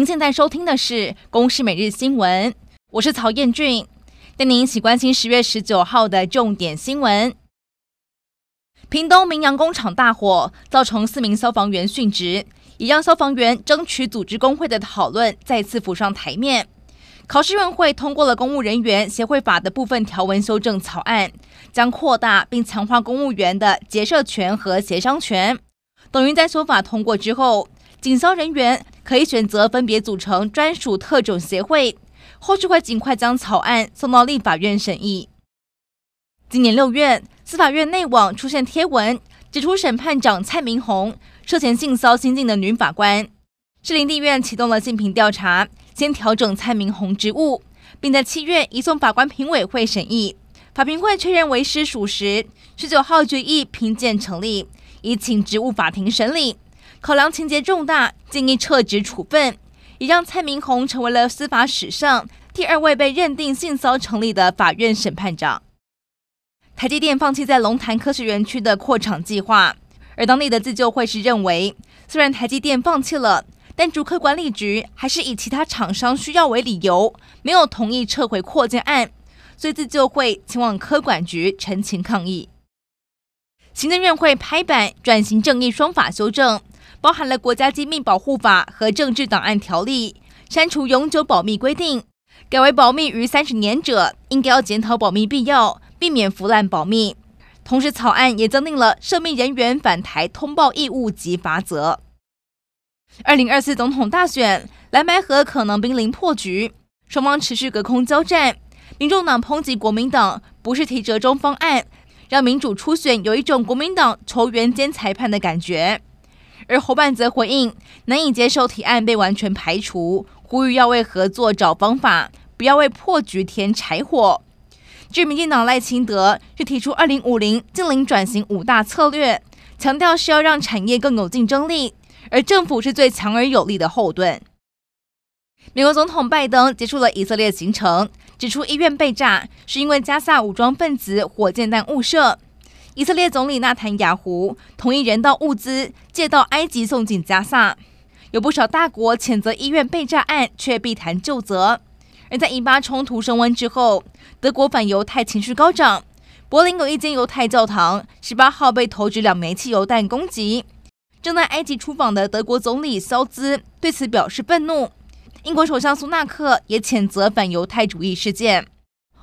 您现在收听的是《公视每日新闻》，我是曹彦俊，带您一起关心十月十九号的重点新闻。屏东明阳工厂大火造成四名消防员殉职，也让消防员争取组织工会的讨论再次浮上台面。考试院会通过了《公务人员协会法》的部分条文修正草案，将扩大并强化公务员的结社权和协商权，等于在修法通过之后，警消人员可以选择分别组成专属特种协会，后续会尽快将草案送到立法院审议。今年六月，司法院内网出现贴文，指出审判长蔡明红涉嫌性骚新进的女法官，士林地院启动了性平调查，先调整蔡明红职务，并在七月移送法官评委会审议。法评会确认为师属实，十九号决议评鉴成立，已请职务法庭审理。考量情节重大，建议撤职处分，也让蔡明弘成为了司法史上第二位被认定性骚成立的法院审判长。台积电放弃在龙潭科学园区的扩厂计划，而当地的自救会是认为，虽然台积电放弃了，但竹科管理局还是以其他厂商需要为理由，没有同意撤回扩建案，所以自救会前往科管局陈情抗议。行政院会拍板转型正义双法修正。包含了国家机密保护法和政治档案条例，删除永久保密规定，改为保密逾三十年者应该要检讨保密必要，避免腐烂保密。同时，草案也增订了涉密人员返台通报义务及罚则。二零二四总统大选，蓝白河可能濒临破局，双方持续隔空交战。民众党抨击国民党不是提折中方案，让民主初选有一种国民党球员兼裁判的感觉。而侯办则回应难以接受提案被完全排除，呼吁要为合作找方法，不要为破局添柴火。据民进党赖清德是提出二零五零净零转型五大策略，强调是要让产业更有竞争力，而政府是最强而有力的后盾。美国总统拜登结束了以色列行程，指出医院被炸是因为加萨武装分子火箭弹误射。以色列总理纳坦雅胡同意人道物资借道埃及送进加萨，有不少大国谴责医院被炸案，却避谈究责。而在以巴冲突升温之后，德国反犹太情绪高涨，柏林有一间犹太教堂十八号被投掷两枚汽油弹攻击。正在埃及出访的德国总理肖兹对此表示愤怒，英国首相苏纳克也谴责反犹太主义事件。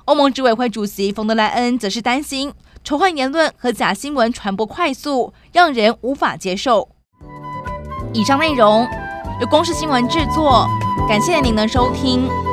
欧盟执委会主席冯德莱恩则是担心。仇恨言论和假新闻传播快速，让人无法接受。以上内容由公式新闻制作，感谢您的收听。